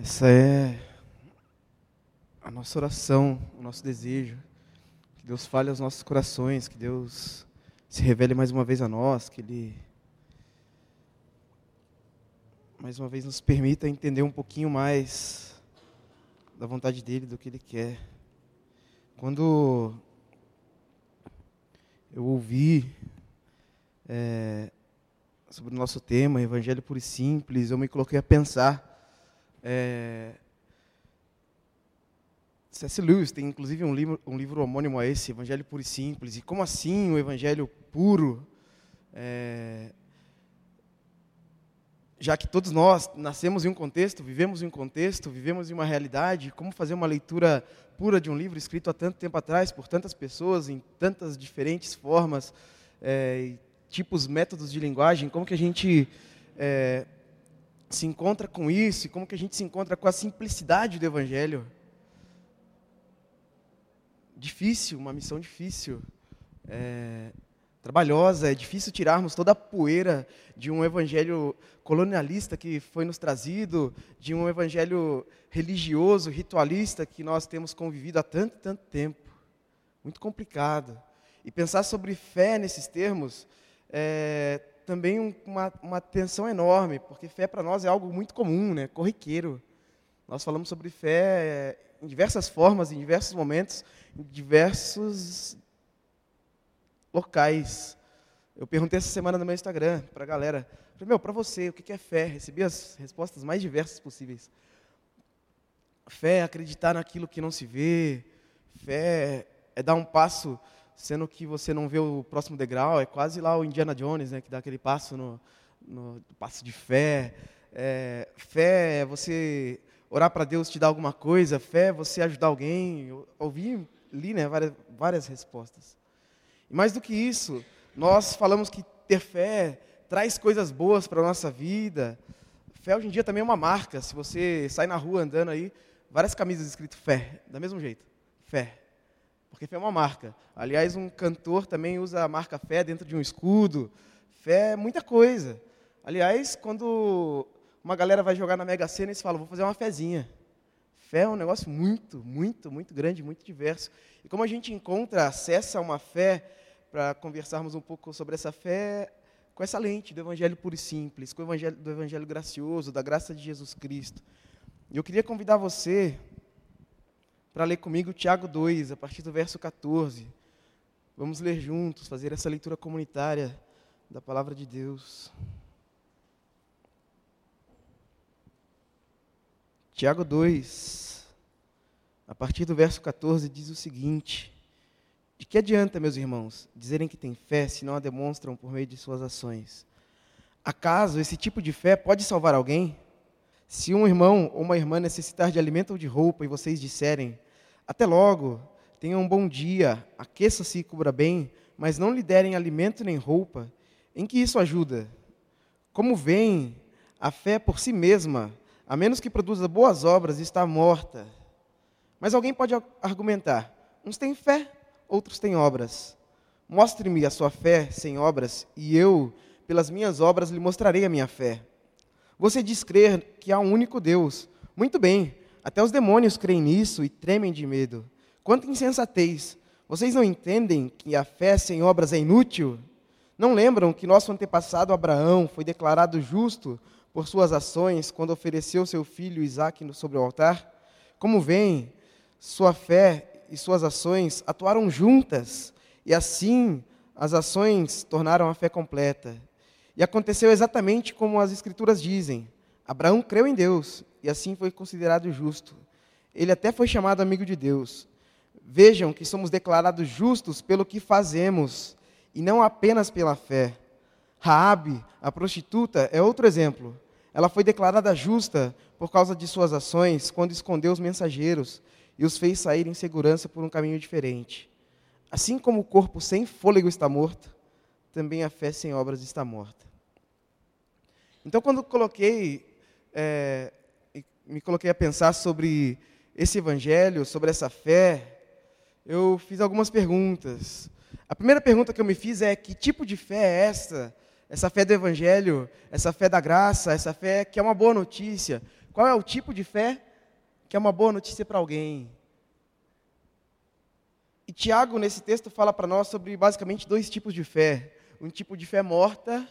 Essa é a nossa oração, o nosso desejo. Que Deus fale aos nossos corações, que Deus se revele mais uma vez a nós, que Ele mais uma vez nos permita entender um pouquinho mais da vontade dEle, do que Ele quer. Quando eu ouvi é, sobre o nosso tema, Evangelho Puro e Simples, eu me coloquei a pensar é, C.S. Lewis tem inclusive um livro, um livro homônimo a esse, Evangelho Puro e Simples. E como assim o Evangelho puro? É, já que todos nós nascemos em um contexto, vivemos em um contexto, vivemos em uma realidade, como fazer uma leitura pura de um livro escrito há tanto tempo atrás, por tantas pessoas, em tantas diferentes formas, é, tipos, métodos de linguagem, como que a gente é, se encontra com isso e como que a gente se encontra com a simplicidade do Evangelho. Difícil, uma missão difícil, é, trabalhosa, é difícil tirarmos toda a poeira de um Evangelho colonialista que foi nos trazido, de um Evangelho religioso, ritualista que nós temos convivido há tanto, tanto tempo. Muito complicado. E pensar sobre fé nesses termos é, também uma, uma tensão enorme, porque fé para nós é algo muito comum, né? corriqueiro. Nós falamos sobre fé em diversas formas, em diversos momentos, em diversos locais. Eu perguntei essa semana no meu Instagram para a galera, falei, meu, para você, o que é fé? Recebi as respostas mais diversas possíveis. Fé é acreditar naquilo que não se vê, fé é dar um passo sendo que você não vê o próximo degrau, é quase lá o Indiana Jones, né, que dá aquele passo no, no passo de fé. É, fé é você orar para Deus te dar alguma coisa, fé é você ajudar alguém. Eu ouvi, li né, várias, várias respostas. E mais do que isso, nós falamos que ter fé traz coisas boas para a nossa vida. Fé hoje em dia também é uma marca. Se você sai na rua andando aí, várias camisas escrito fé, da mesmo jeito. Fé. Porque fé é uma marca. Aliás, um cantor também usa a marca fé dentro de um escudo. Fé é muita coisa. Aliás, quando uma galera vai jogar na Mega Sena, eles falam, vou fazer uma fezinha. Fé é um negócio muito, muito, muito grande, muito diverso. E como a gente encontra, acessa uma fé, para conversarmos um pouco sobre essa fé, com essa lente do Evangelho puro e simples, com o Evangelho, do Evangelho gracioso, da graça de Jesus Cristo. Eu queria convidar você para ler comigo Tiago 2, a partir do verso 14. Vamos ler juntos, fazer essa leitura comunitária da palavra de Deus. Tiago 2, a partir do verso 14, diz o seguinte: De que adianta, meus irmãos, dizerem que têm fé se não a demonstram por meio de suas ações? Acaso esse tipo de fé pode salvar alguém? Se um irmão ou uma irmã necessitar de alimento ou de roupa e vocês disserem, até logo, tenha um bom dia, aqueça-se e cubra bem, mas não lhe derem alimento nem roupa. Em que isso ajuda? Como vem, a fé por si mesma, a menos que produza boas obras, está morta. Mas alguém pode argumentar: uns têm fé, outros têm obras. Mostre-me a sua fé sem obras, e eu, pelas minhas obras, lhe mostrarei a minha fé. Você diz crer que há um único Deus. Muito bem, até os demônios creem nisso e tremem de medo. Quanta insensatez! Vocês não entendem que a fé sem obras é inútil? Não lembram que nosso antepassado Abraão foi declarado justo por suas ações quando ofereceu seu filho Isaque sobre o altar? Como vem, sua fé e suas ações atuaram juntas, e assim as ações tornaram a fé completa. E aconteceu exatamente como as Escrituras dizem: Abraão creu em Deus e assim foi considerado justo. Ele até foi chamado amigo de Deus. Vejam que somos declarados justos pelo que fazemos e não apenas pela fé. Raabe, a prostituta, é outro exemplo. Ela foi declarada justa por causa de suas ações quando escondeu os mensageiros e os fez sair em segurança por um caminho diferente. Assim como o corpo sem fôlego está morto, também a fé sem obras está morta. Então, quando coloquei é, me coloquei a pensar sobre esse evangelho, sobre essa fé, eu fiz algumas perguntas. A primeira pergunta que eu me fiz é: que tipo de fé é essa? Essa fé do evangelho, essa fé da graça, essa fé que é uma boa notícia. Qual é o tipo de fé que é uma boa notícia para alguém? E Tiago, nesse texto, fala para nós sobre basicamente dois tipos de fé: um tipo de fé morta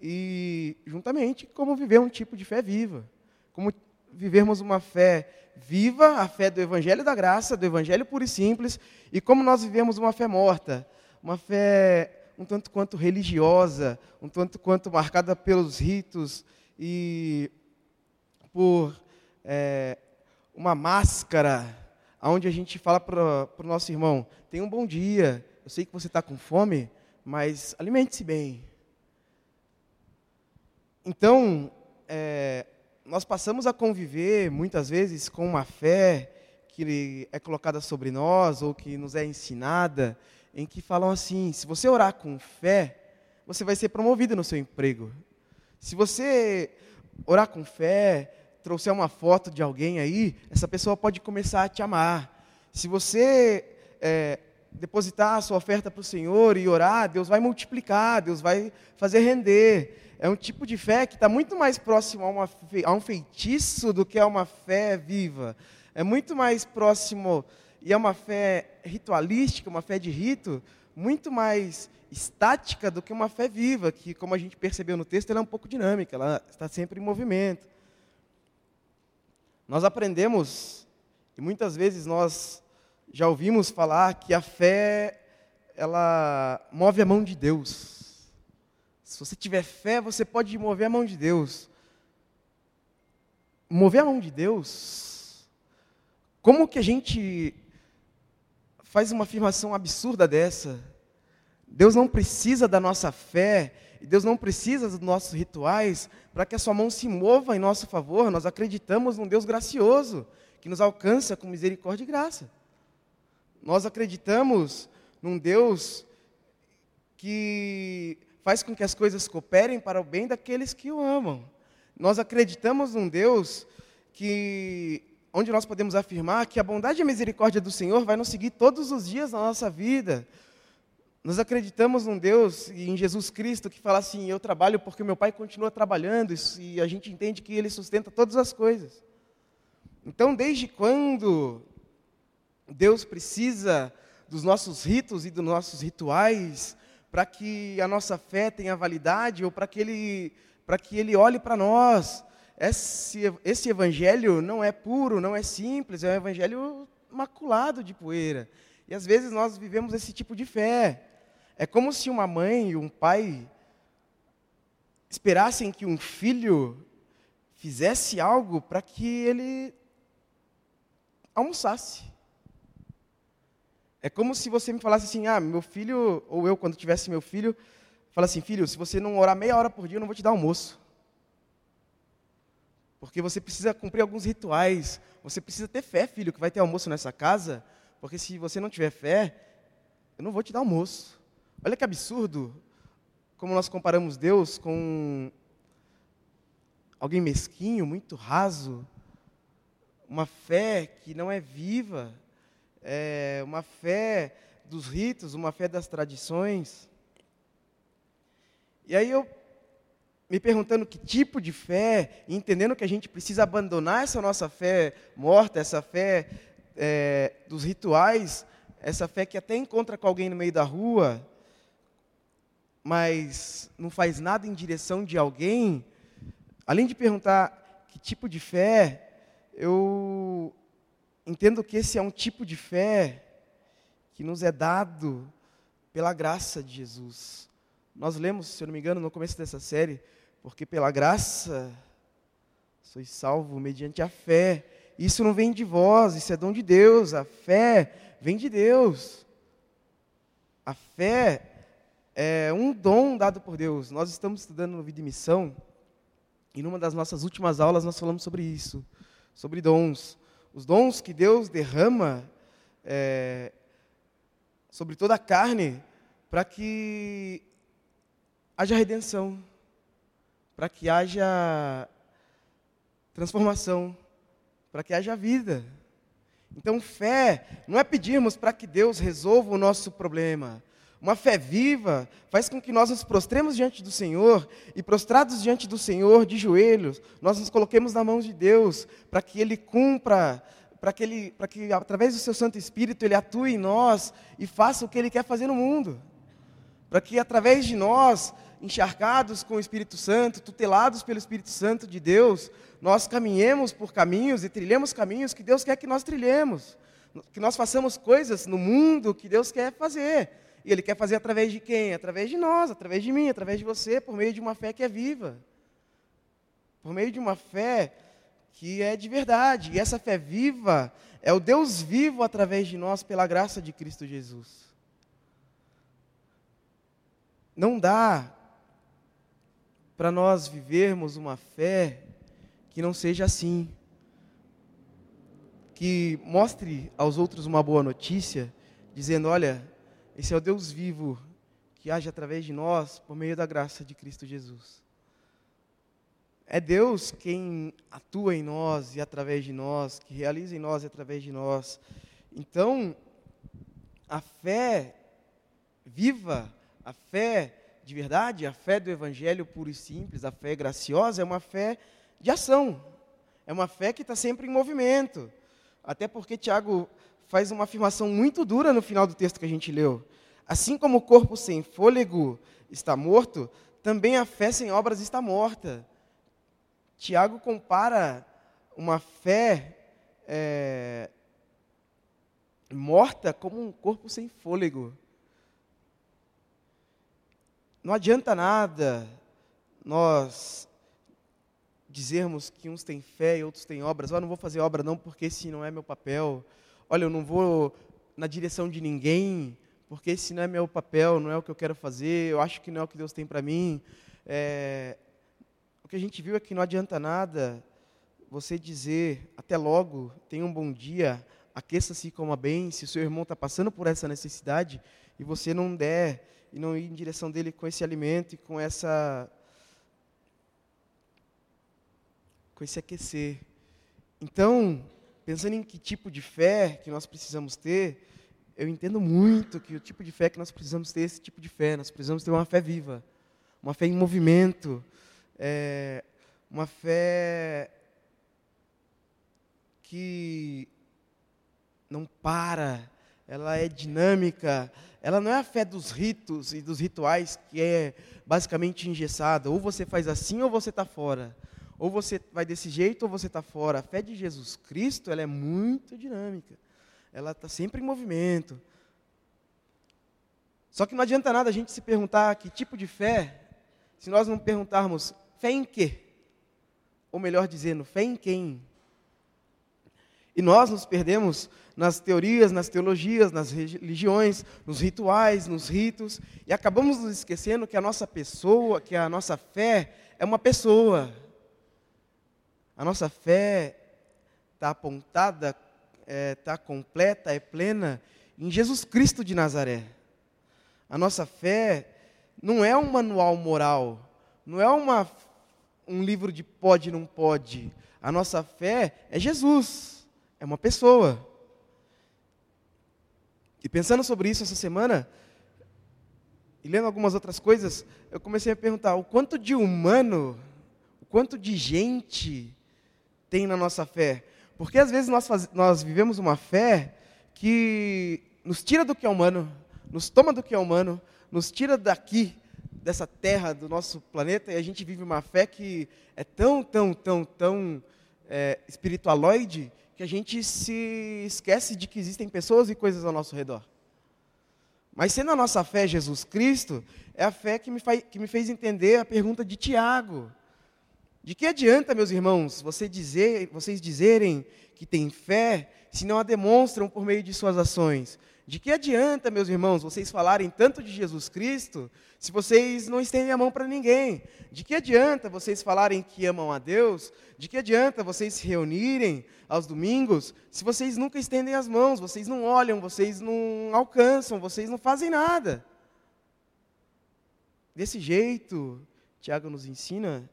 e, juntamente, como viver um tipo de fé viva. Como vivermos uma fé viva, a fé do Evangelho da Graça, do Evangelho puro e simples, e como nós vivemos uma fé morta, uma fé um tanto quanto religiosa, um tanto quanto marcada pelos ritos e por é, uma máscara onde a gente fala para o nosso irmão: tenha um bom dia, eu sei que você está com fome, mas alimente-se bem. Então, é, nós passamos a conviver muitas vezes com uma fé que é colocada sobre nós ou que nos é ensinada, em que falam assim: se você orar com fé, você vai ser promovido no seu emprego. Se você orar com fé, trouxer uma foto de alguém aí, essa pessoa pode começar a te amar. Se você é, depositar a sua oferta para o Senhor e orar, Deus vai multiplicar, Deus vai fazer render. É um tipo de fé que está muito mais próximo a, uma, a um feitiço do que a uma fé viva. É muito mais próximo, e é uma fé ritualística, uma fé de rito, muito mais estática do que uma fé viva, que, como a gente percebeu no texto, ela é um pouco dinâmica, ela está sempre em movimento. Nós aprendemos, e muitas vezes nós já ouvimos falar que a fé, ela move a mão de Deus. Se você tiver fé, você pode mover a mão de Deus. Mover a mão de Deus? Como que a gente faz uma afirmação absurda dessa? Deus não precisa da nossa fé, Deus não precisa dos nossos rituais para que a sua mão se mova em nosso favor. Nós acreditamos num Deus gracioso, que nos alcança com misericórdia e graça. Nós acreditamos num Deus que faz com que as coisas cooperem para o bem daqueles que o amam. Nós acreditamos num Deus que onde nós podemos afirmar que a bondade e a misericórdia do Senhor vai nos seguir todos os dias na nossa vida. Nós acreditamos num Deus e em Jesus Cristo que fala assim: Eu trabalho porque meu Pai continua trabalhando, e a gente entende que Ele sustenta todas as coisas. Então, desde quando Deus precisa dos nossos ritos e dos nossos rituais para que a nossa fé tenha validade ou para que Ele, para que ele olhe para nós? Esse, esse evangelho não é puro, não é simples, é um evangelho maculado de poeira. E às vezes nós vivemos esse tipo de fé. É como se uma mãe e um pai esperassem que um filho fizesse algo para que ele almoçasse. É como se você me falasse assim: ah, meu filho, ou eu, quando tivesse meu filho, fala assim: filho, se você não orar meia hora por dia, eu não vou te dar almoço. Porque você precisa cumprir alguns rituais. Você precisa ter fé, filho, que vai ter almoço nessa casa. Porque se você não tiver fé, eu não vou te dar almoço. Olha que absurdo como nós comparamos Deus com alguém mesquinho, muito raso, uma fé que não é viva, é uma fé dos ritos, uma fé das tradições. E aí eu me perguntando que tipo de fé, entendendo que a gente precisa abandonar essa nossa fé morta, essa fé é, dos rituais, essa fé que até encontra com alguém no meio da rua, mas não faz nada em direção de alguém, além de perguntar que tipo de fé, eu entendo que esse é um tipo de fé que nos é dado pela graça de Jesus. Nós lemos, se eu não me engano, no começo dessa série, porque pela graça sois salvo mediante a fé. Isso não vem de vós, isso é dom de Deus. A fé vem de Deus. A fé é um dom dado por Deus. Nós estamos estudando no Vida e Missão, e numa das nossas últimas aulas nós falamos sobre isso, sobre dons. Os dons que Deus derrama é, sobre toda a carne, para que haja redenção, para que haja transformação, para que haja vida. Então, fé não é pedirmos para que Deus resolva o nosso problema, Uma fé viva faz com que nós nos prostremos diante do Senhor e, prostrados diante do Senhor, de joelhos, nós nos coloquemos na mão de Deus para que Ele cumpra, para que, ele, para que através do Seu Santo Espírito Ele atue em nós e faça o que Ele quer fazer no mundo. Para que através de nós, encharcados com o Espírito Santo, tutelados pelo Espírito Santo de Deus, nós caminhemos por caminhos e trilhemos caminhos que Deus quer que nós trilhemos. Que nós façamos coisas no mundo que Deus quer fazer e Ele quer fazer através de quem? Através de nós, através de mim, através de você, por meio de uma fé que é viva. Por meio de uma fé que é de verdade. E essa fé viva é o Deus vivo através de nós, pela graça de Cristo Jesus. Não dá para nós vivermos uma fé que não seja assim. Que mostre aos outros uma boa notícia, dizendo: olha, esse é o Deus vivo que age através de nós por meio da graça de Cristo Jesus. É Deus quem atua em nós e através de nós, que realiza em nós e através de nós. Então, a fé viva, a fé de verdade, a fé do Evangelho puro e simples, a fé graciosa, é uma fé de ação. É uma fé que está sempre em movimento. Até porque Tiago faz uma afirmação muito dura no final do texto que a gente leu. Assim como o corpo sem fôlego está morto, também a fé sem obras está morta. Tiago compara uma fé é, morta como um corpo sem fôlego. Não adianta nada nós dizermos que uns têm fé e outros têm obras. Eu não vou fazer obra não porque esse não é meu papel olha, eu não vou na direção de ninguém, porque esse não é meu papel, não é o que eu quero fazer, eu acho que não é o que Deus tem para mim. É, o que a gente viu é que não adianta nada você dizer, até logo, tenha um bom dia, aqueça-se e coma bem, se o seu irmão está passando por essa necessidade e você não der e não ir em direção dele com esse alimento e com essa com esse aquecer. Então, pensando em que tipo de fé que nós precisamos ter, eu entendo muito que o tipo de fé que nós precisamos ter é esse tipo de fé. Nós precisamos ter uma fé viva, uma fé em movimento, é, uma fé que não para, ela é dinâmica, ela não é a fé dos ritos e dos rituais que é basicamente engessada. Ou você faz assim ou você está fora. Ou você vai desse jeito ou você está fora. A fé de Jesus Cristo ela é muito dinâmica. Ela está sempre em movimento. Só que não adianta nada a gente se perguntar que tipo de fé, se nós não perguntarmos fé em quê? Ou melhor dizendo, fé em quem? E nós nos perdemos nas teorias, nas teologias, nas religiões, nos rituais, nos ritos, e acabamos nos esquecendo que a nossa pessoa, que a nossa fé é uma pessoa. A nossa fé está apontada, está é, tá completa, é plena em Jesus Cristo de Nazaré. A nossa fé não é um manual moral, não é uma, um livro de pode não pode. A nossa fé é Jesus, é uma pessoa. E pensando sobre isso essa semana, e lendo algumas outras coisas, eu comecei a perguntar o quanto de humano, o quanto de gente tem na nossa fé. Porque às vezes nós, faz, nós vivemos uma fé que nos tira do que é humano, nos toma do que é humano, nos tira daqui, dessa terra, do nosso planeta, e a gente vive uma fé que é tão, tão, tão, tão é, espiritualoide que a gente se esquece de que existem pessoas e coisas ao nosso redor. Mas sendo a nossa fé Jesus Cristo, é a fé que me, faz, que me fez entender a pergunta de Tiago. De que adianta, meus irmãos, dizer, vocês dizerem que têm fé se não a demonstram por meio de suas ações? De que adianta, meus irmãos, vocês falarem tanto de Jesus Cristo se vocês não estendem a mão para ninguém? De que adianta vocês falarem que amam a Deus? De que adianta vocês se reunirem aos domingos se vocês nunca estendem as mãos, vocês não olham, vocês não alcançam, vocês não fazem nada? Desse jeito, Tiago nos ensina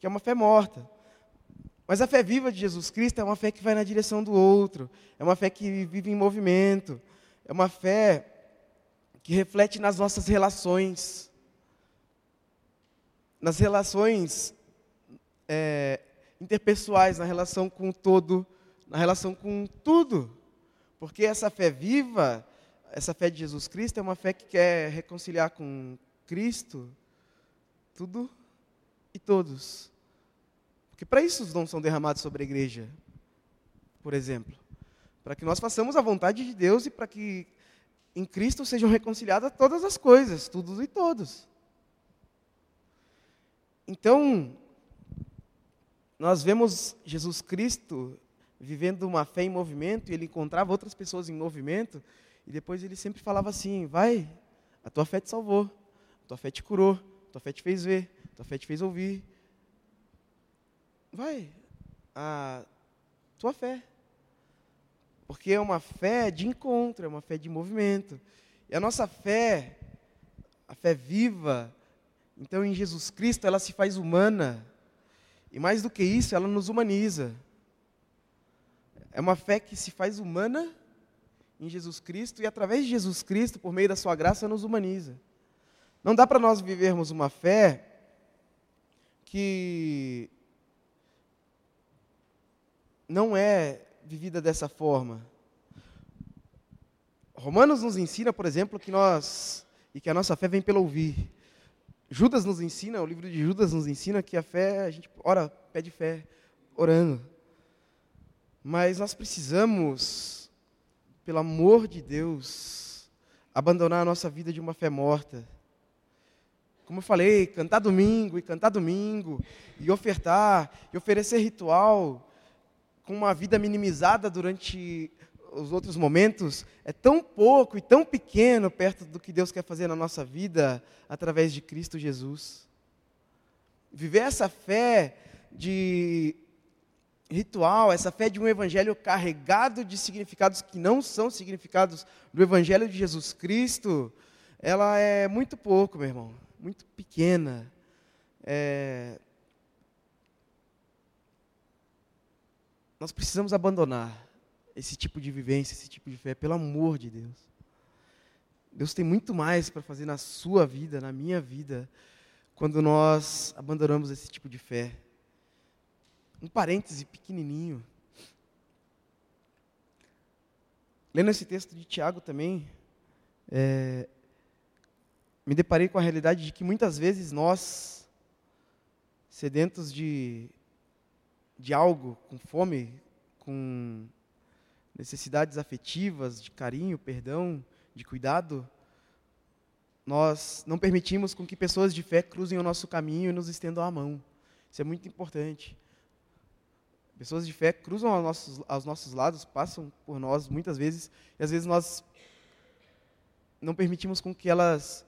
que é uma fé morta. Mas a fé viva de Jesus Cristo é uma fé que vai na direção do outro, é uma fé que vive em movimento, é uma fé que reflete nas nossas relações, nas relações é, interpessoais, na relação com o todo, na relação com tudo. Porque essa fé viva, essa fé de Jesus Cristo, é uma fé que quer reconciliar com Cristo tudo e todos. Porque para isso os dons são derramados sobre a igreja, por exemplo. Para que nós façamos a vontade de Deus e para que em Cristo sejam reconciliadas todas as coisas, todos e todos. Então, nós vemos Jesus Cristo vivendo uma fé em movimento, e ele encontrava outras pessoas em movimento, e depois ele sempre falava assim: vai, a tua fé te salvou, a tua fé te curou, tua fé te fez ver, tua fé te fez ouvir. Vai, a tua fé. Porque é uma fé de encontro, é uma fé de movimento. E a nossa fé, a fé viva, então em Jesus Cristo, ela se faz humana. E mais do que isso, ela nos humaniza. É uma fé que se faz humana em Jesus Cristo e através de Jesus Cristo, por meio da sua graça, nos humaniza. Não dá para nós vivermos uma fé que não é vivida dessa forma. Romanos nos ensina, por exemplo, que nós e que a nossa fé vem pelo ouvir. Judas nos ensina, o livro de Judas nos ensina que a fé, a gente ora, pede fé, orando. Mas nós precisamos, pelo amor de Deus, abandonar a nossa vida de uma fé morta como eu falei, cantar domingo e cantar domingo, e ofertar, e oferecer ritual, com uma vida minimizada durante os outros momentos, é tão pouco e tão pequeno perto do que Deus quer fazer na nossa vida através de Cristo Jesus. Viver essa fé de ritual, essa fé de um evangelho carregado de significados que não são significados do evangelho de Jesus Cristo, ela é muito pouco, meu irmão muito pequena. É... Nós precisamos abandonar esse tipo de vivência, esse tipo de fé, pelo amor de Deus. Deus tem muito mais para fazer na sua vida, na minha vida, quando nós abandonamos esse tipo de fé. Um parêntese pequenininho. Lendo esse texto de Tiago também, é, me deparei com a realidade de que muitas vezes nós, sedentos de, de algo, com fome, com necessidades afetivas, de carinho, perdão, de cuidado, nós não permitimos com que pessoas de fé cruzem o nosso caminho e nos estendam a mão. Isso é muito importante. Pessoas de fé cruzam aos nossos, aos nossos lados, passam por nós muitas vezes, e às vezes nós não permitimos com que elas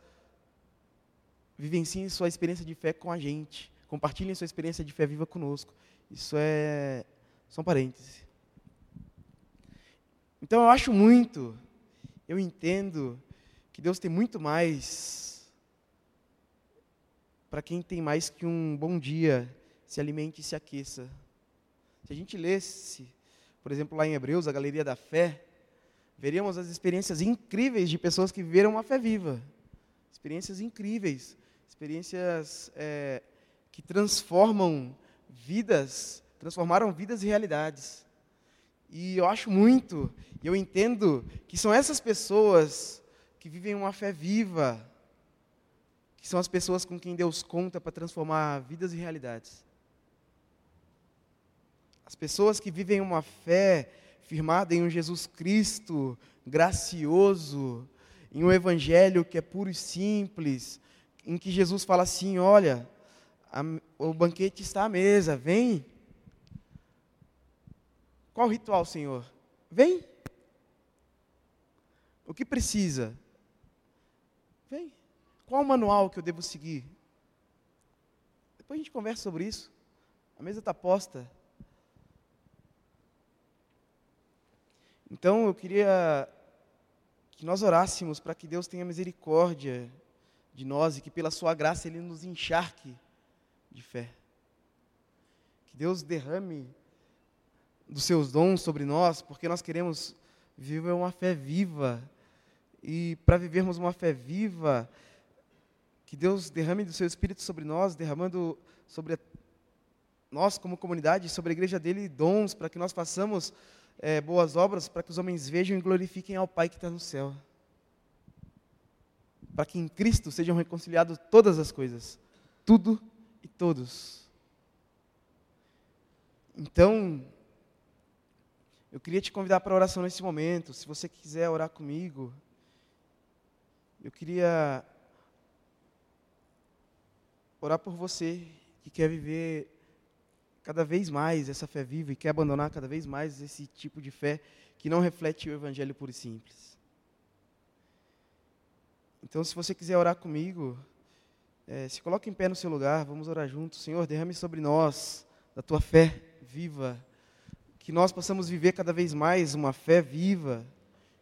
vivenciem sua experiência de fé com a gente. Compartilhem sua experiência de fé viva conosco. Isso é são parênteses. Então eu acho muito, eu entendo que Deus tem muito mais para quem tem mais que um bom dia, se alimente e se aqueça. Se a gente lesse, por exemplo, lá em Hebreus, a Galeria da Fé, veríamos as experiências incríveis de pessoas que viveram uma fé viva. Experiências incríveis experiências é, que transformam vidas, transformaram vidas e realidades. E eu acho muito, e eu entendo que são essas pessoas que vivem uma fé viva, que são as pessoas com quem Deus conta para transformar vidas e realidades. As pessoas que vivem uma fé firmada em um Jesus Cristo gracioso, em um evangelho que é puro e simples, em que Jesus fala assim: Olha, a, o banquete está à mesa, vem. Qual ritual, Senhor? Vem. O que precisa? Vem. Qual o manual que eu devo seguir? Depois a gente conversa sobre isso. A mesa está posta. Então eu queria que nós orássemos para que Deus tenha misericórdia de nós e que pela sua graça ele nos encharque de fé. Que Deus derrame dos seus dons sobre nós, porque nós queremos viver uma fé viva E para vivermos uma fé viva, que Deus derrame do seu Espírito sobre nós, derramando sobre nós como comunidade, sobre a igreja dele, dons, para que nós façamos é, boas obras, para que os homens vejam e glorifiquem ao Pai que está no céu. Para que em Cristo sejam reconciliadas todas as coisas, tudo e todos. Então, eu queria te convidar para oração nesse momento. Se você quiser orar comigo, eu queria orar por você que quer viver cada vez mais essa fé viva e quer abandonar cada vez mais esse tipo de fé que não reflete o evangelho puro e simples. Então, se você quiser orar comigo, é, se coloque em pé no seu lugar, vamos orar juntos. Senhor, derrame sobre nós da tua fé viva, que nós possamos viver cada vez mais uma fé viva,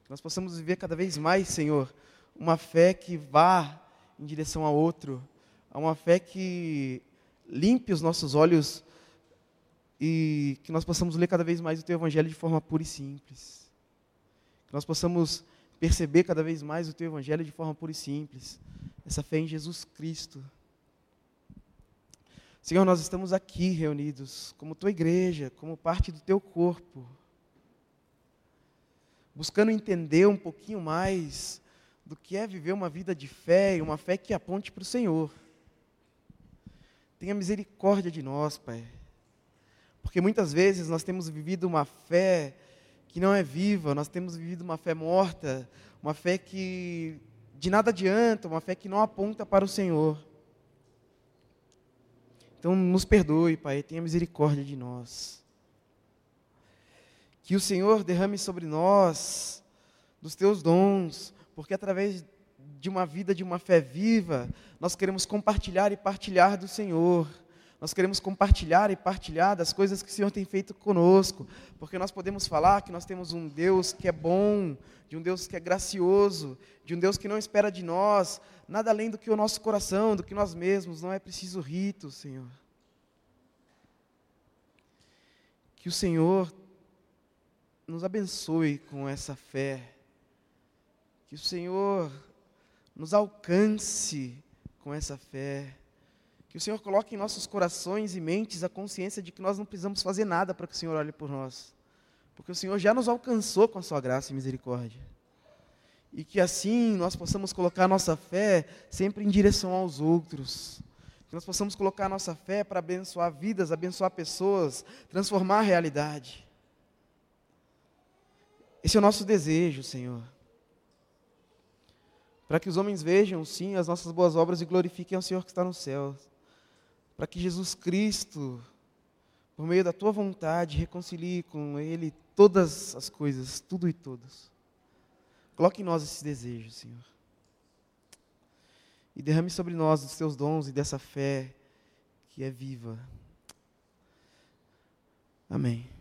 que nós possamos viver cada vez mais, Senhor, uma fé que vá em direção a outro, a uma fé que limpe os nossos olhos e que nós possamos ler cada vez mais o Teu Evangelho de forma pura e simples. Que nós possamos perceber cada vez mais o Teu Evangelho de forma pura e simples. Essa fé em Jesus Cristo. Senhor, nós estamos aqui reunidos como Tua igreja, como parte do Teu corpo, buscando entender um pouquinho mais do que é viver uma vida de fé e uma fé que aponte para o Senhor. Tenha misericórdia de nós, Pai. Porque muitas vezes nós temos vivido uma fé que não é viva, nós temos vivido uma fé morta, uma fé que de nada adianta, uma fé que não aponta para o Senhor. Então, nos perdoe, Pai, tenha misericórdia de nós. Que o Senhor derrame sobre nós dos teus dons, porque através de uma vida de uma fé viva, nós queremos compartilhar e partilhar do Senhor. Nós queremos compartilhar e partilhar das coisas que o Senhor tem feito conosco, porque nós podemos falar que nós temos um Deus que é bom, de um Deus que é gracioso, de um Deus que não espera de nós nada além do que o nosso coração, do que nós mesmos, não é preciso rito, Senhor. Que o Senhor nos abençoe com essa fé, que o Senhor nos alcance com essa fé. Que o Senhor coloque em nossos corações e mentes a consciência de que nós não precisamos fazer nada para que o Senhor olhe por nós. Porque o Senhor já nos alcançou com a sua graça e misericórdia. E que assim nós possamos colocar a nossa fé sempre em direção aos outros. Que nós possamos colocar a nossa fé para abençoar vidas, abençoar pessoas, transformar a realidade. Esse é o nosso desejo, Senhor para que os homens vejam, sim, as nossas boas obras e glorifiquem ao Senhor que está no céu para que Jesus Cristo, por meio da tua vontade, reconcilie com Ele todas as coisas, tudo e todos. Coloque em nós esse desejo, Senhor. E derrame sobre nós os teus dons e dessa fé que é viva. Amém.